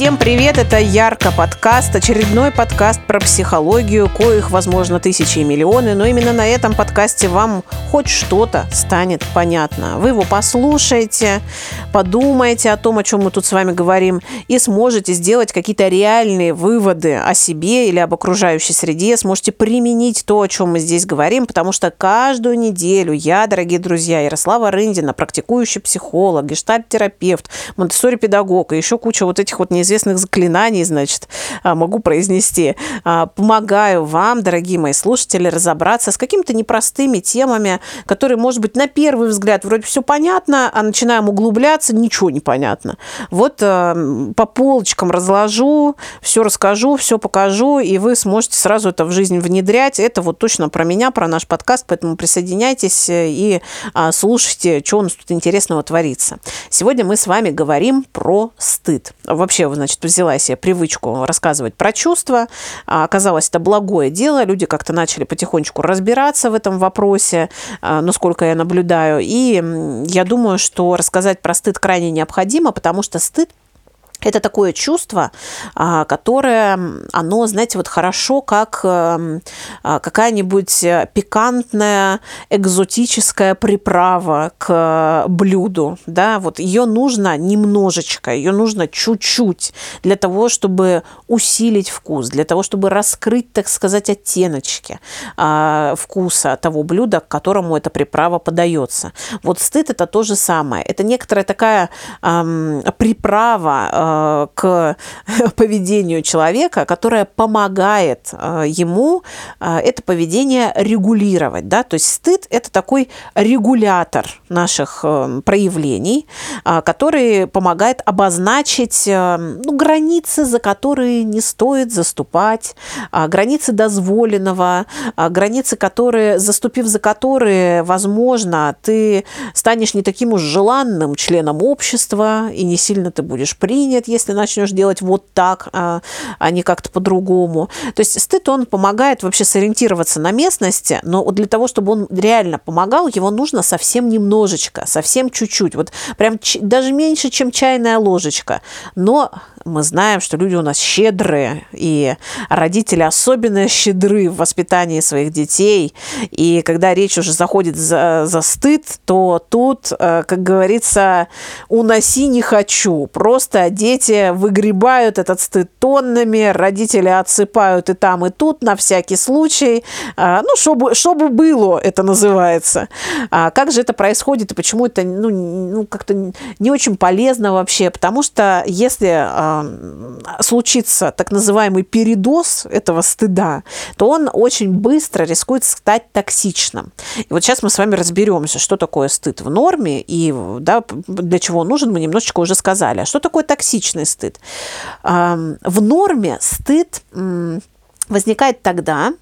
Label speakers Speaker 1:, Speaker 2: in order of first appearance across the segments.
Speaker 1: Всем привет, это Ярко подкаст, очередной подкаст про психологию, коих, возможно, тысячи и миллионы, но именно на этом подкасте вам хоть что-то станет понятно. Вы его послушаете, подумаете о том, о чем мы тут с вами говорим, и сможете сделать какие-то реальные выводы о себе или об окружающей среде, сможете применить то, о чем мы здесь говорим, потому что каждую неделю я, дорогие друзья, Ярослава Рындина, практикующий психолог, гештальт-терапевт, монтессори-педагог и еще куча вот этих вот неизвестных известных заклинаний, значит, а, могу произнести. А, помогаю вам, дорогие мои слушатели, разобраться с какими-то непростыми темами, которые, может быть, на первый взгляд вроде все понятно, а начинаем углубляться, ничего не понятно. Вот а, по полочкам разложу, все расскажу, все покажу, и вы сможете сразу это в жизнь внедрять. Это вот точно про меня, про наш подкаст, поэтому присоединяйтесь и слушайте, что у нас тут интересного творится. Сегодня мы с вами говорим про стыд. Вообще, значит, взяла себе привычку рассказывать про чувства. А, оказалось, это благое дело. Люди как-то начали потихонечку разбираться в этом вопросе, а, насколько я наблюдаю. И я думаю, что рассказать про стыд крайне необходимо, потому что стыд это такое чувство, а, которое, оно, знаете, вот хорошо, как эм, а, какая-нибудь пикантная, экзотическая приправа к блюду, да, вот ее нужно немножечко, ее нужно чуть-чуть для того, чтобы усилить вкус, для того, чтобы раскрыть, так сказать, оттеночки а, вкуса того блюда, к которому эта приправа подается. Вот стыд – это то же самое. Это некоторая такая приправа, Э, к поведению человека, которая помогает э, ему э, это поведение регулировать. Да? То есть стыд – это такой регулятор наших проявлений, который помогает обозначить ну, границы, за которые не стоит заступать, границы дозволенного, границы, которые, заступив за которые, возможно, ты станешь не таким уж желанным членом общества и не сильно ты будешь принят, будет, если начнешь делать вот так, а, а не как-то по-другому. То есть стыд, он помогает вообще сориентироваться на местности, но для того, чтобы он реально помогал, его нужно совсем немножечко, совсем чуть-чуть, вот прям даже меньше, чем чайная ложечка. Но мы знаем, что люди у нас щедрые, и родители особенно щедры в воспитании своих детей. И когда речь уже заходит за, за стыд, то тут, э, как говорится, уноси не хочу. Просто дети выгребают этот стыд тоннами, родители отсыпают и там, и тут на всякий случай. А, ну, чтобы, чтобы было, это называется. А как же это происходит и почему это ну, ну, как-то не очень полезно вообще? Потому что если а, случится так называемый передоз этого стыда, то он очень быстро рискует стать токсичным. И вот сейчас мы с вами разберемся, что такое стыд в норме и да, для чего он нужен, мы немножечко уже сказали. А что такое токсичный стыд? В норме стыд возникает тогда,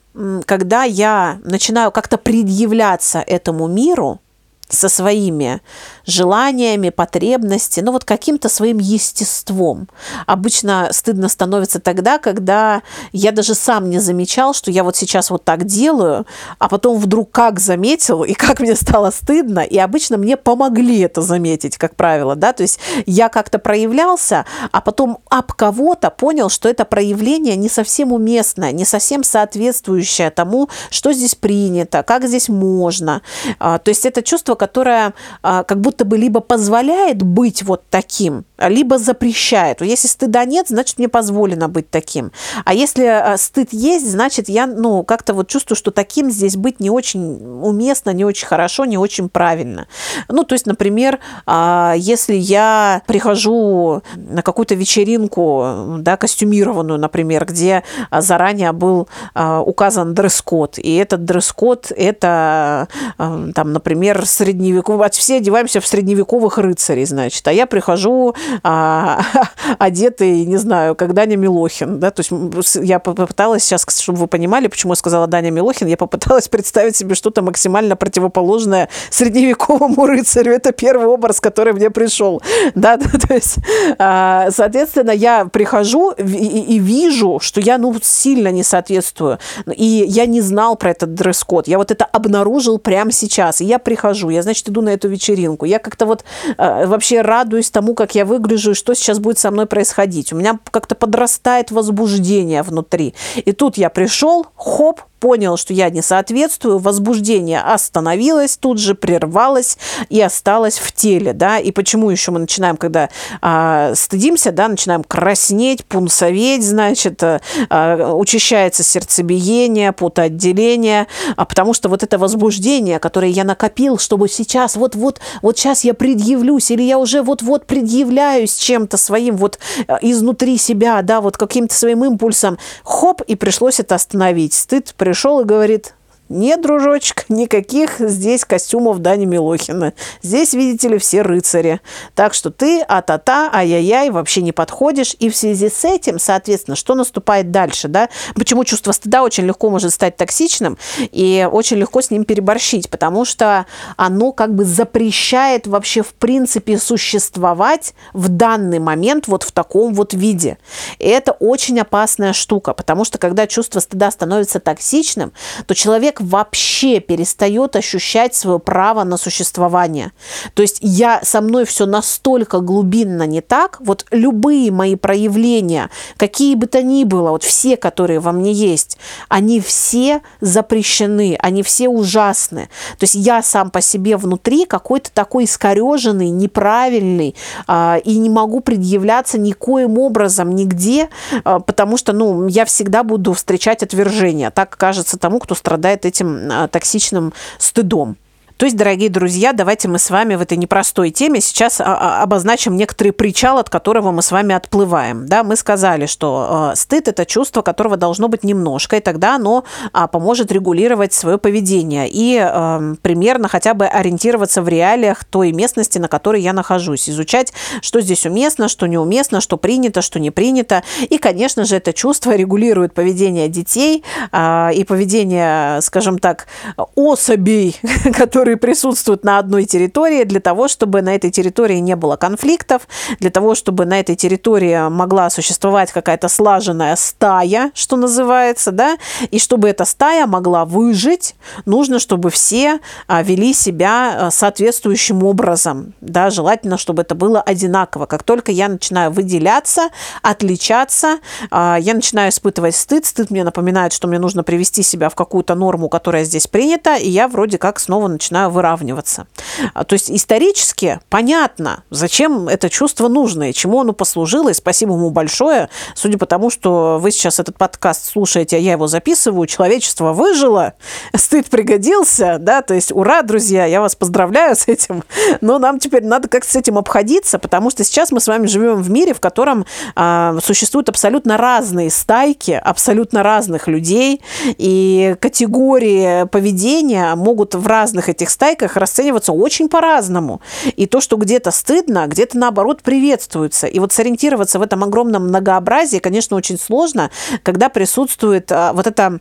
Speaker 1: когда я начинаю как-то предъявляться этому миру со своими желаниями, потребностями, ну вот каким-то своим естеством. Обычно стыдно становится тогда, когда я даже сам не замечал, что я вот сейчас вот так делаю, а потом вдруг как заметил, и как мне стало стыдно, и обычно мне помогли это заметить, как правило, да, то есть я как-то проявлялся, а потом об кого-то понял, что это проявление не совсем уместное, не совсем соответствующее тому, что здесь принято, как здесь можно. А, то есть это чувство, которое а, как будто бы либо позволяет быть вот таким, либо запрещает. Если стыда нет, значит, мне позволено быть таким. А если а, стыд есть, значит, я ну, как-то вот чувствую, что таким здесь быть не очень уместно, не очень хорошо, не очень правильно. Ну, то есть, например, а, если я прихожу на какую-то вечеринку, да, костюмированную, например, где заранее был указан дресс-код, и этот дресс-код – это, там, например, средневековый, все одеваемся в средневековых рыцарей, значит, а я прихожу а, одетый, не знаю, как Даня Милохин, да, то есть я попыталась сейчас, чтобы вы понимали, почему я сказала Даня Милохин, я попыталась представить себе что-то максимально противоположное средневековому рыцарю, это первый образ, который мне пришел, да, то есть, а, соответственно, я прихожу и, и вижу, что я, ну, сильно не соответствую, и я не знал про этот дресс-код, я вот это обнаружил прямо сейчас, и я прихожу, я значит, иду на эту вечеринку. Я как-то вот э, вообще радуюсь тому, как я выгляжу, и что сейчас будет со мной происходить. У меня как-то подрастает возбуждение внутри. И тут я пришел, хоп, понял, что я не соответствую, возбуждение остановилось, тут же прервалось и осталось в теле, да, и почему еще мы начинаем, когда а, стыдимся, да, начинаем краснеть, пунцоветь, значит, а, учащается сердцебиение, потоотделение, а потому что вот это возбуждение, которое я накопил, чтобы сейчас, вот-вот, вот сейчас я предъявлюсь, или я уже вот-вот предъявляюсь чем-то своим вот а, изнутри себя, да, вот каким-то своим импульсом, хоп, и пришлось это остановить. Стыд пришел и говорит, нет, дружочек, никаких здесь костюмов Дани Милохина. Здесь, видите ли, все рыцари. Так что ты, а-та-та, ай-яй-яй, вообще не подходишь. И в связи с этим, соответственно, что наступает дальше, да? Почему чувство стыда очень легко может стать токсичным и очень легко с ним переборщить, потому что оно как бы запрещает вообще в принципе существовать в данный момент вот в таком вот виде. И это очень опасная штука, потому что когда чувство стыда становится токсичным, то человек вообще перестает ощущать свое право на существование. То есть я со мной все настолько глубинно не так, вот любые мои проявления, какие бы то ни было, вот все, которые во мне есть, они все запрещены, они все ужасны. То есть я сам по себе внутри какой-то такой искореженный, неправильный, э, и не могу предъявляться никоим образом нигде, э, потому что, ну, я всегда буду встречать отвержение. Так кажется тому, кто страдает этим а, токсичным стыдом. То есть, дорогие друзья, давайте мы с вами в этой непростой теме сейчас а, а, обозначим некоторый причал, от которого мы с вами отплываем. Да, мы сказали, что э, стыд – это чувство, которого должно быть немножко, и тогда оно а, поможет регулировать свое поведение и э, примерно хотя бы ориентироваться в реалиях той местности, на которой я нахожусь, изучать, что здесь уместно, что неуместно, что принято, что не принято. И, конечно же, это чувство регулирует поведение детей и поведение, скажем так, особей, которые которые присутствуют на одной территории для того, чтобы на этой территории не было конфликтов, для того, чтобы на этой территории могла существовать какая-то слаженная стая, что называется, да, и чтобы эта стая могла выжить, нужно, чтобы все а, вели себя а, соответствующим образом, да, желательно, чтобы это было одинаково. Как только я начинаю выделяться, отличаться, а, я начинаю испытывать стыд, стыд мне напоминает, что мне нужно привести себя в какую-то норму, которая здесь принята, и я вроде как снова начинаю начинаю выравниваться. А, то есть исторически понятно, зачем это чувство нужно и чему оно послужило. И спасибо ему большое. Судя по тому, что вы сейчас этот подкаст слушаете, а я его записываю, человечество выжило, стыд пригодился, да, то есть ура, друзья, я вас поздравляю с этим. Но нам теперь надо как-то с этим обходиться, потому что сейчас мы с вами живем в мире, в котором а, существуют абсолютно разные стайки, абсолютно разных людей, и категории поведения могут в разных этих этих стайках расцениваться очень по-разному. И то, что где-то стыдно, где-то наоборот приветствуется. И вот сориентироваться в этом огромном многообразии, конечно, очень сложно, когда присутствует а, вот это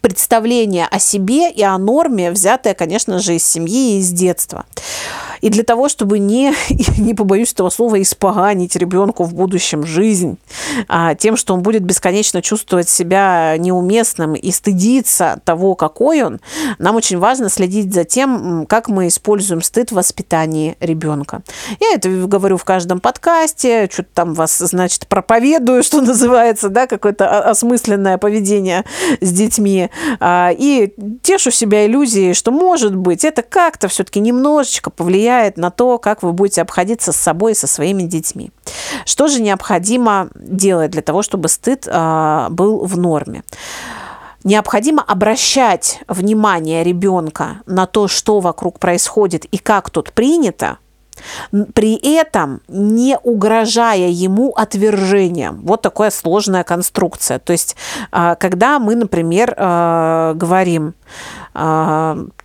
Speaker 1: представление о себе и о норме, взятое, конечно же, из семьи и из детства. И для того, чтобы не, не побоюсь этого слова, испоганить ребенку в будущем жизнь а, тем, что он будет бесконечно чувствовать себя неуместным и стыдиться того, какой он, нам очень важно следить за тем, как мы используем стыд в воспитании ребенка. Я это говорю в каждом подкасте, что-то там вас, значит, проповедую, что называется, да, какое-то осмысленное поведение с детьми. А, и тешу себя иллюзией, что, может быть, это как-то все-таки немножечко повлияет влияет на то, как вы будете обходиться с собой и со своими детьми. Что же необходимо делать для того, чтобы стыд э, был в норме? Необходимо обращать внимание ребенка на то, что вокруг происходит и как тут принято, при этом не угрожая ему отвержением. Вот такая сложная конструкция. То есть, а, когда мы, например, а, говорим,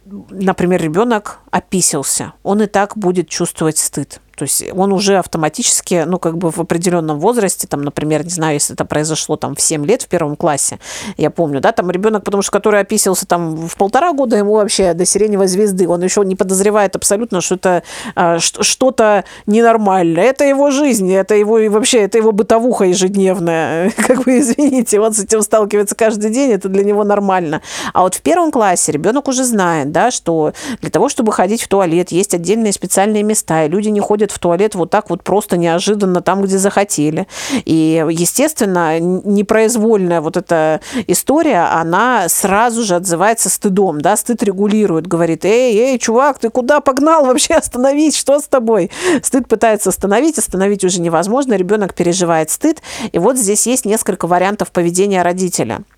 Speaker 1: например, ребенок описался, он и так будет чувствовать стыд. То есть он уже автоматически, ну, как бы в определенном возрасте, там, например, не знаю, если это произошло там в 7 лет в первом классе, я помню, да, там ребенок, потому что который описывался там в полтора года, ему вообще до сиреневой звезды, он еще не подозревает абсолютно, что это а, что-то ненормальное. Это его жизнь, это его и вообще, это его бытовуха ежедневная. Как бы, извините, он с этим сталкивается каждый день, это для него нормально. А вот в первом классе ребенок уже знает, да, что для того, чтобы ходить в туалет, есть отдельные специальные места, и люди не ходят ходят в туалет вот так вот просто неожиданно там, где захотели. И, естественно, непроизвольная вот эта история, она сразу же отзывается стыдом, да, стыд регулирует, говорит, эй, эй, чувак, ты куда погнал вообще остановить, что с тобой? Стыд пытается остановить, остановить уже невозможно, ребенок переживает стыд, и вот здесь есть несколько вариантов поведения родителя –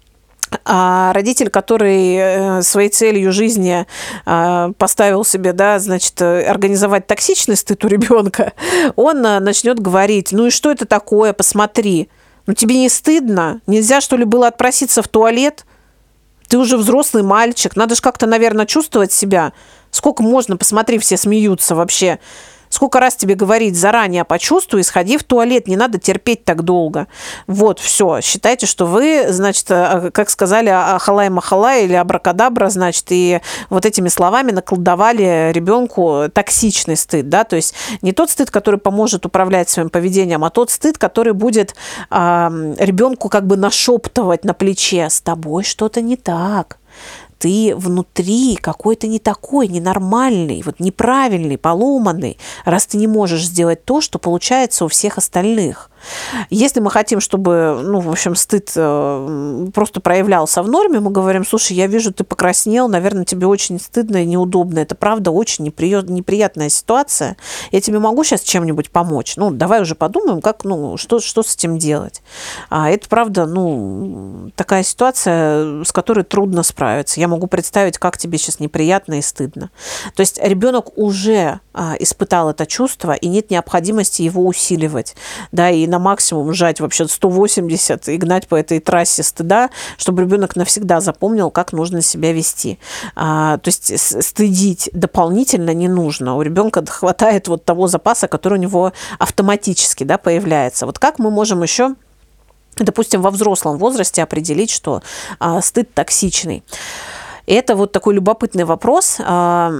Speaker 1: а родитель, который э, своей целью жизни а, поставил себе, да, значит, организовать токсичный стыд у ребенка, он э, начнет говорить, ну и что это такое, посмотри, ну тебе не стыдно? Нельзя, что ли, было отпроситься в туалет? Ты уже взрослый мальчик, надо же как-то, наверное, чувствовать себя. Сколько можно, посмотри, все смеются вообще. Сколько раз тебе говорить заранее почувствуй, сходи в туалет, не надо терпеть так долго. Вот, все. Считайте, что вы, значит, э, как сказали, ахалай махалай или абракадабра, значит, и вот этими словами наколдовали ребенку токсичный стыд, да, то есть не тот стыд, который поможет управлять своим поведением, а тот стыд, который будет э, ребенку как бы нашептывать на плече, с тобой что-то не так ты внутри какой-то не такой, ненормальный, вот неправильный, поломанный, раз ты не можешь сделать то, что получается у всех остальных. Если мы хотим, чтобы, ну, в общем, стыд э, просто проявлялся в норме, мы говорим, слушай, я вижу, ты покраснел, наверное, тебе очень стыдно и неудобно. Это правда очень неприятная ситуация. Я тебе могу сейчас чем-нибудь помочь? Ну, давай уже подумаем, как, ну, что, что с этим делать. А это правда, ну, такая ситуация, с которой трудно справиться. Я могу представить, как тебе сейчас неприятно и стыдно. То есть ребенок уже а, испытал это чувство, и нет необходимости его усиливать, да, и на максимум сжать вообще 180 и гнать по этой трассе стыда, чтобы ребенок навсегда запомнил, как нужно себя вести. А, то есть стыдить дополнительно не нужно. У ребенка хватает вот того запаса, который у него автоматически да, появляется. Вот как мы можем еще допустим, во взрослом возрасте определить, что а, стыд токсичный. Это вот такой любопытный вопрос. А,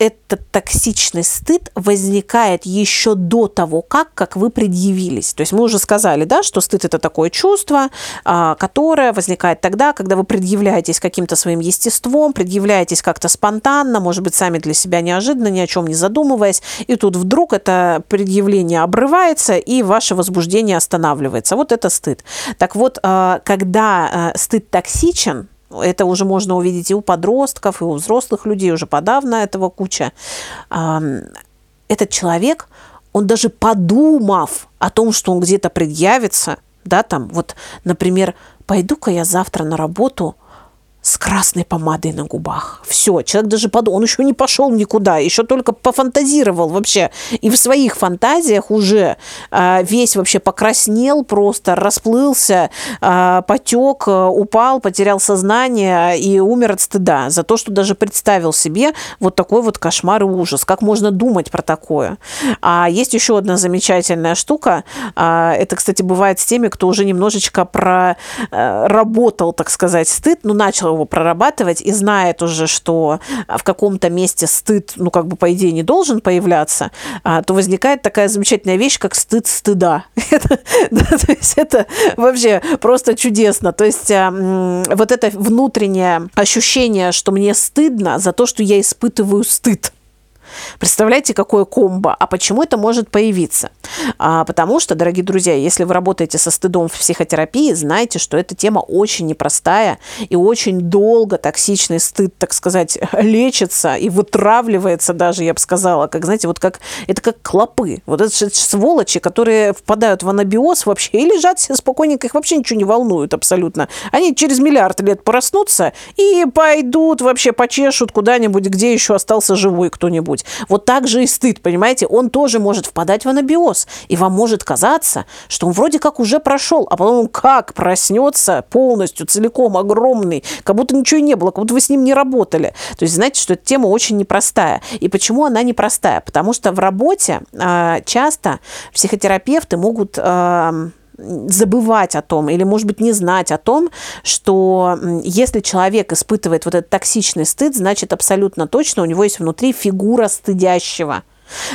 Speaker 1: этот токсичный стыд возникает еще до того, как, как вы предъявились. То есть мы уже сказали, да, что стыд это такое чувство, а, которое возникает тогда, когда вы предъявляетесь каким-то своим естеством, предъявляетесь как-то спонтанно, может быть, сами для себя неожиданно, ни о чем не задумываясь, и тут вдруг это предъявление обрывается, и ваше возбуждение останавливается. Вот это стыд. Так вот, а, когда а, стыд токсичен, это уже можно увидеть и у подростков, и у взрослых людей, уже подавно этого куча. Этот человек, он даже подумав о том, что он где-то предъявится, да, там, вот, например, пойду-ка я завтра на работу – с красной помадой на губах. Все, человек даже подумал, он еще не пошел никуда, еще только пофантазировал вообще. И в своих фантазиях уже э, весь вообще покраснел просто, расплылся, э, потек, упал, потерял сознание и умер от стыда за то, что даже представил себе вот такой вот кошмар и ужас. Как можно думать про такое? А есть еще одна замечательная штука. Э, это, кстати, бывает с теми, кто уже немножечко проработал, так сказать, стыд, ну, начал его прорабатывать и знает уже, что а, в каком-то месте стыд, ну, как бы, по идее, не должен появляться, а, то возникает такая замечательная вещь, как стыд стыда. то есть это вообще просто чудесно. То есть а, вот это внутреннее ощущение, что мне стыдно за то, что я испытываю стыд. Представляете, какое комбо? А почему это может появиться? А, потому что, дорогие друзья, если вы работаете со стыдом в психотерапии, знайте, что эта тема очень непростая и очень долго токсичный стыд, так сказать, лечится и вытравливается даже, я бы сказала, как, знаете, вот как, это как клопы. Вот это сволочи, которые впадают в анабиоз вообще и лежат все спокойненько, их вообще ничего не волнует абсолютно. Они через миллиард лет проснутся и пойдут вообще почешут куда-нибудь, где еще остался живой кто-нибудь вздохнуть. Вот так же и стыд, понимаете, он тоже может впадать в анабиоз, и вам может казаться, что он вроде как уже прошел, а потом он как проснется полностью, целиком, огромный, как будто ничего не было, как будто вы с ним не работали. То есть знаете, что эта тема очень непростая. И почему она непростая? Потому что в работе э, часто психотерапевты могут э, забывать о том или, может быть, не знать о том, что если человек испытывает вот этот токсичный стыд, значит, абсолютно точно у него есть внутри фигура стыдящего.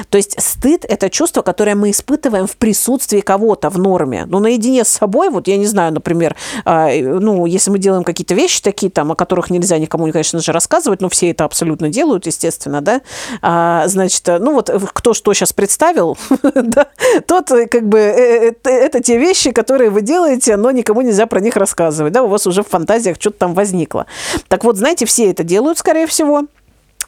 Speaker 1: То есть стыд – это чувство, которое мы испытываем в присутствии кого-то в норме. Ну, наедине с собой, вот я не знаю, например, а, ну, если мы делаем какие-то вещи такие, там, о которых нельзя никому, конечно же, рассказывать, но все это абсолютно делают, естественно, да, а, значит, ну, вот кто что сейчас представил, да, тот, как бы, э, э, это те вещи, которые вы делаете, но никому нельзя про них рассказывать, да, у вас уже в фантазиях что-то там возникло. Так вот, знаете, все это делают, скорее всего,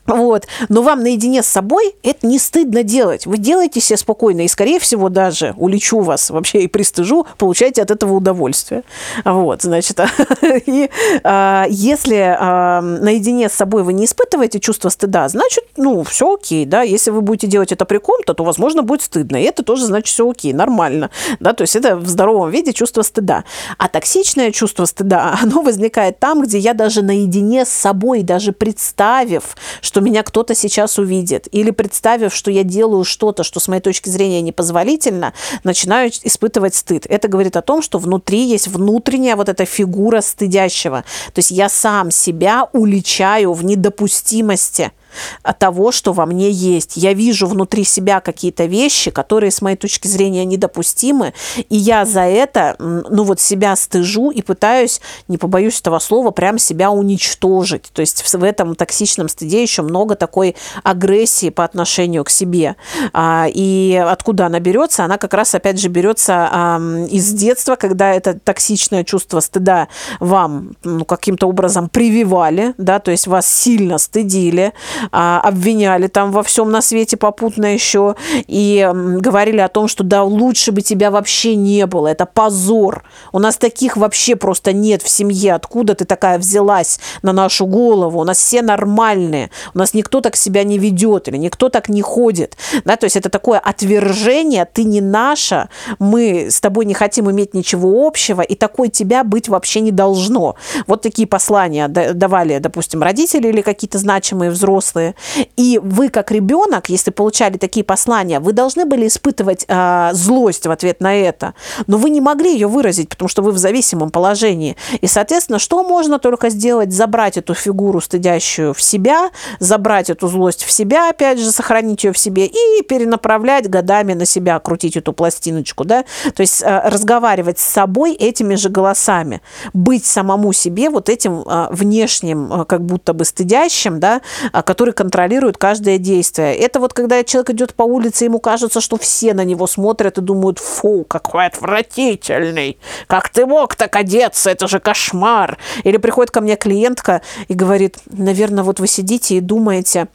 Speaker 1: вот. Но вам наедине с собой это не стыдно делать. Вы делаете себе спокойно, и, скорее всего, даже улечу вас вообще и пристыжу, получаете от этого удовольствие. Вот, значит, и а, если а, наедине с собой вы не испытываете чувство стыда, значит, ну, все окей, да. Если вы будете делать это при ком-то, то, возможно, будет стыдно. И это тоже, значит, все окей, нормально. Да, то есть это в здоровом виде чувство стыда. А токсичное чувство стыда, оно возникает там, где я даже наедине с собой, даже представив, что что меня кто-то сейчас увидит, или представив, что я делаю что-то, что с моей точки зрения непозволительно, начинаю испытывать стыд. Это говорит о том, что внутри есть внутренняя вот эта фигура стыдящего. То есть я сам себя уличаю в недопустимости того, что во мне есть. Я вижу внутри себя какие-то вещи, которые, с моей точки зрения, недопустимы, и я за это, ну вот, себя стыжу и пытаюсь, не побоюсь этого слова, прям себя уничтожить. То есть в этом токсичном стыде еще много такой агрессии по отношению к себе. А, и откуда она берется? Она как раз, опять же, берется из детства, когда это токсичное чувство стыда вам ну, каким-то образом прививали, да, то есть вас сильно стыдили, обвиняли там во всем на свете попутно еще и говорили о том, что да, лучше бы тебя вообще не было, это позор. У нас таких вообще просто нет в семье. Откуда ты такая взялась на нашу голову? У нас все нормальные. У нас никто так себя не ведет или никто так не ходит. Да, то есть это такое отвержение, ты не наша, мы с тобой не хотим иметь ничего общего, и такой тебя быть вообще не должно. Вот такие послания давали, допустим, родители или какие-то значимые взрослые взрослые. И вы, как ребенок, если получали такие послания, вы должны были испытывать э, злость в ответ на это. Но вы не могли ее выразить, потому что вы в зависимом положении. И, соответственно, что можно только сделать? Забрать эту фигуру, стыдящую в себя, забрать эту злость в себя, опять же, сохранить ее в себе и перенаправлять годами на себя, крутить эту пластиночку, да? То есть э, разговаривать с собой этими же голосами, быть самому себе вот этим э, внешним, э, как будто бы стыдящим, да, который контролирует каждое действие. Это вот когда человек идет по улице, ему кажется, что все на него смотрят и думают, фу, какой отвратительный, как ты мог так одеться, это же кошмар. Или приходит ко мне клиентка и говорит, наверное, вот вы сидите и думаете,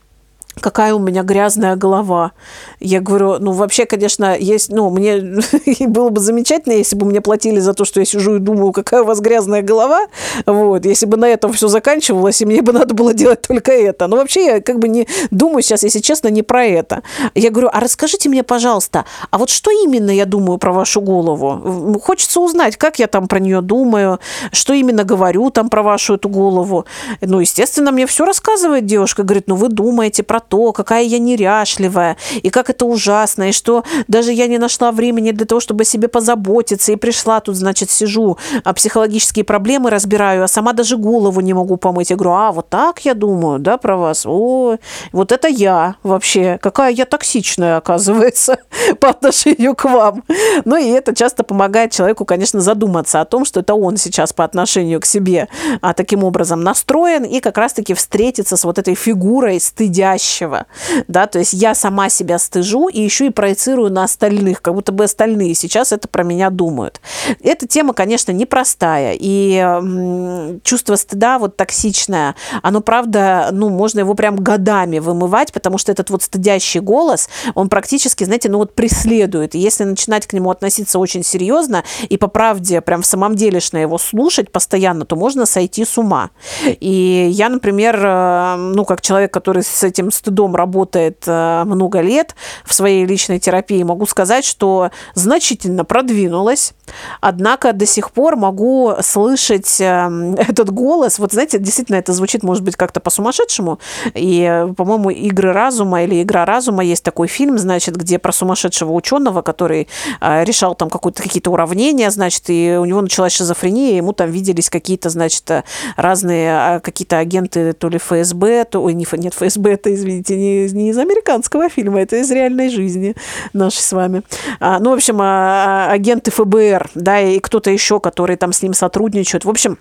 Speaker 1: какая у меня грязная голова. Я говорю, ну, вообще, конечно, есть, ну, мне было бы замечательно, если бы мне платили за то, что я сижу и думаю, какая у вас грязная голова, вот, если бы на этом все заканчивалось, и мне бы надо было делать только это. Но вообще я как бы не думаю сейчас, если честно, не про это. Я говорю, а расскажите мне, пожалуйста, а вот что именно я думаю про вашу голову? Хочется узнать, как я там про нее думаю, что именно говорю там про вашу эту голову. Ну, естественно, мне все рассказывает девушка, говорит, ну, вы думаете про то, какая я неряшливая, и как это ужасно, и что даже я не нашла времени для того, чтобы о себе позаботиться, и пришла тут, значит, сижу, а психологические проблемы разбираю, а сама даже голову не могу помыть. Я говорю, а, вот так я думаю, да, про вас? Ой, вот это я вообще, какая я токсичная, оказывается, по отношению к вам. Ну, и это часто помогает человеку, конечно, задуматься о том, что это он сейчас по отношению к себе а, таким образом настроен, и как раз-таки встретиться с вот этой фигурой стыдящей настоящего, да, то есть я сама себя стыжу и еще и проецирую на остальных, как будто бы остальные сейчас это про меня думают. Эта тема, конечно, непростая, и чувство стыда вот токсичное, оно, правда, ну, можно его прям годами вымывать, потому что этот вот стыдящий голос, он практически, знаете, ну вот преследует. Если начинать к нему относиться очень серьезно и по правде прям в самом делешно его слушать постоянно, то можно сойти с ума. И я, например, э, ну, как человек, который с этим стыдом работает э, много лет в своей личной терапии, могу сказать, что значительно продвинулась. Однако до сих пор могу слышать эм, этот голос. Вот знаете, действительно, это звучит, может быть, как-то по-сумасшедшему. И, по-моему, «Игры разума» или «Игра разума» есть такой фильм, значит, где про сумасшедшего ученого, который э, решал там какие-то уравнения, значит, и у него началась шизофрения, ему там виделись какие-то, значит, разные а, какие-то агенты то ли ФСБ, то... Ой, не, нет, ФСБ, это, извините, не, не из американского фильма, это из реальной жизни нашей с вами. А, ну, в общем, а, агенты ФБР, да, и кто-то еще, который там с ним сотрудничают. В общем,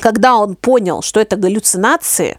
Speaker 1: когда он понял, что это галлюцинации,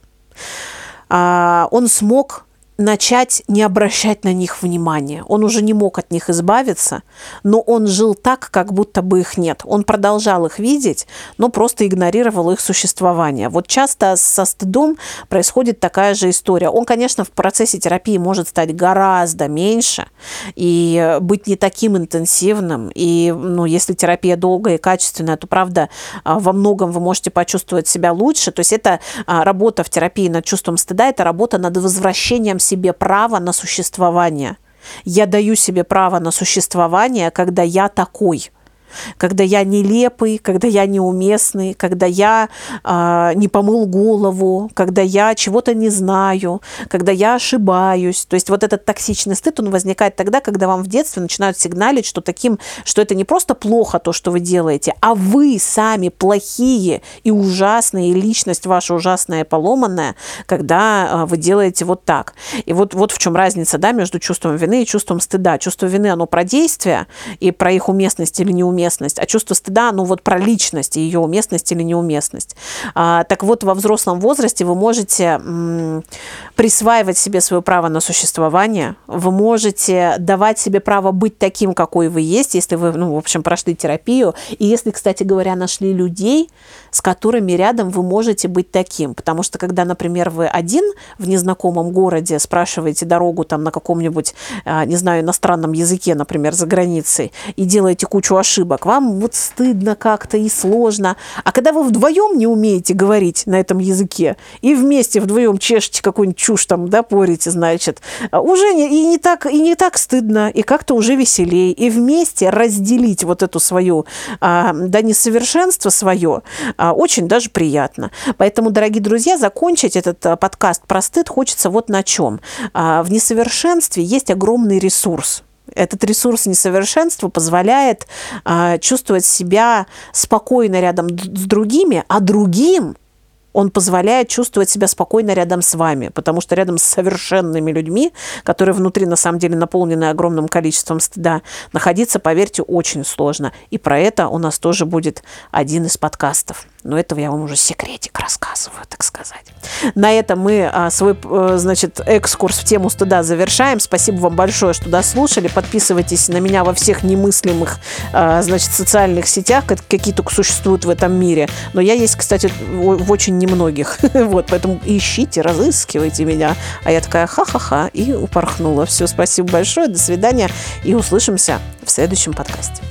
Speaker 1: он смог начать не обращать на них внимания. Он уже не мог от них избавиться, но он жил так, как будто бы их нет. Он продолжал их видеть, но просто игнорировал их существование. Вот часто со стыдом происходит такая же история. Он, конечно, в процессе терапии может стать гораздо меньше и быть не таким интенсивным. И ну, если терапия долгая и качественная, то, правда, а, во многом вы можете почувствовать себя лучше. То есть это а, работа в терапии над чувством стыда, это работа над возвращением себе право на существование. Я даю себе право на существование, когда я такой – когда я нелепый, когда я неуместный, когда я э, не помыл голову, когда я чего-то не знаю, когда я ошибаюсь. То есть вот этот токсичный стыд, он возникает тогда, когда вам в детстве начинают сигналить, что таким, что это не просто плохо то, что вы делаете, а вы сами плохие и ужасные, и личность ваша ужасная и поломанная, когда э, вы делаете вот так. И вот, вот в чем разница да, между чувством вины и чувством стыда. Чувство вины, оно про действия и про их уместность или неуместность уместность, а чувство стыда, ну вот про личность, ее уместность или неуместность. А, так вот, во взрослом возрасте вы можете м, присваивать себе свое право на существование, вы можете давать себе право быть таким, какой вы есть, если вы, ну, в общем, прошли терапию, и если, кстати говоря, нашли людей, с которыми рядом вы можете быть таким. Потому что, когда, например, вы один в незнакомом городе спрашиваете дорогу там на каком-нибудь, а, не знаю, иностранном языке, например, за границей, и делаете кучу ошибок, вам вот стыдно как-то и сложно. А когда вы вдвоем не умеете говорить на этом языке, и вместе вдвоем чешете какую-нибудь чушь там, да, порите, значит, уже не, и, не так, и не так стыдно, и как-то уже веселее. И вместе разделить вот эту свою, а, да, несовершенство свое, а, очень даже приятно. Поэтому, дорогие друзья, закончить этот а, подкаст про стыд хочется вот на чем. А, в несовершенстве есть огромный ресурс. Этот ресурс несовершенства позволяет чувствовать себя спокойно рядом с другими, а другим он позволяет чувствовать себя спокойно рядом с вами, потому что рядом с совершенными людьми, которые внутри на самом деле наполнены огромным количеством стыда, находиться, поверьте, очень сложно. И про это у нас тоже будет один из подкастов. Но этого я вам уже секретик рассказываю, так сказать. На этом мы а, свой, э, значит, экскурс в тему стыда завершаем. Спасибо вам большое, что дослушали. Подписывайтесь на меня во всех немыслимых, а, значит, социальных сетях, какие только существуют в этом мире. Но я есть, кстати, в очень немногих. Вот, поэтому ищите, разыскивайте меня. А я такая ха-ха-ха и упорхнула. Все, спасибо большое, до свидания и услышимся в следующем подкасте.